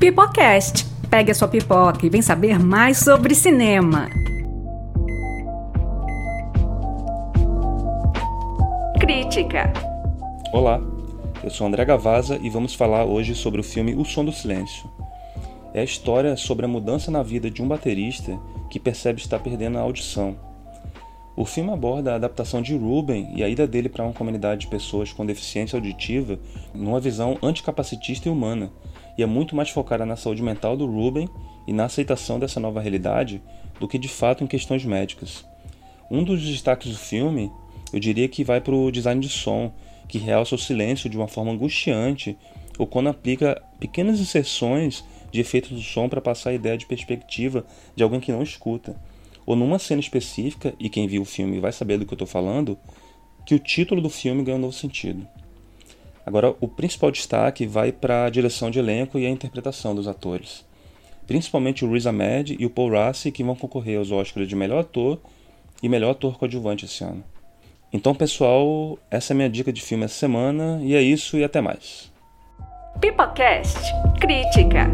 Pipocast. Pegue a sua pipoca e vem saber mais sobre cinema. Crítica. Olá, eu sou André Gavaza e vamos falar hoje sobre o filme O Som do Silêncio. É a história sobre a mudança na vida de um baterista que percebe estar perdendo a audição. O filme aborda a adaptação de Ruben e a ida dele para uma comunidade de pessoas com deficiência auditiva numa visão anticapacitista e humana, e é muito mais focada na saúde mental do Ruben e na aceitação dessa nova realidade do que de fato em questões médicas. Um dos destaques do filme, eu diria que vai para o design de som, que realça o silêncio de uma forma angustiante, ou quando aplica pequenas inserções de efeitos do som para passar a ideia de perspectiva de alguém que não escuta. Ou numa cena específica, e quem viu o filme vai saber do que eu estou falando, que o título do filme ganha um novo sentido. Agora, o principal destaque vai para a direção de elenco e a interpretação dos atores. Principalmente o Riz Ahmed e o Paul Rassi, que vão concorrer aos Oscars de melhor ator e melhor ator coadjuvante esse ano. Então, pessoal, essa é a minha dica de filme essa semana, e é isso e até mais. Pipocast Crítica.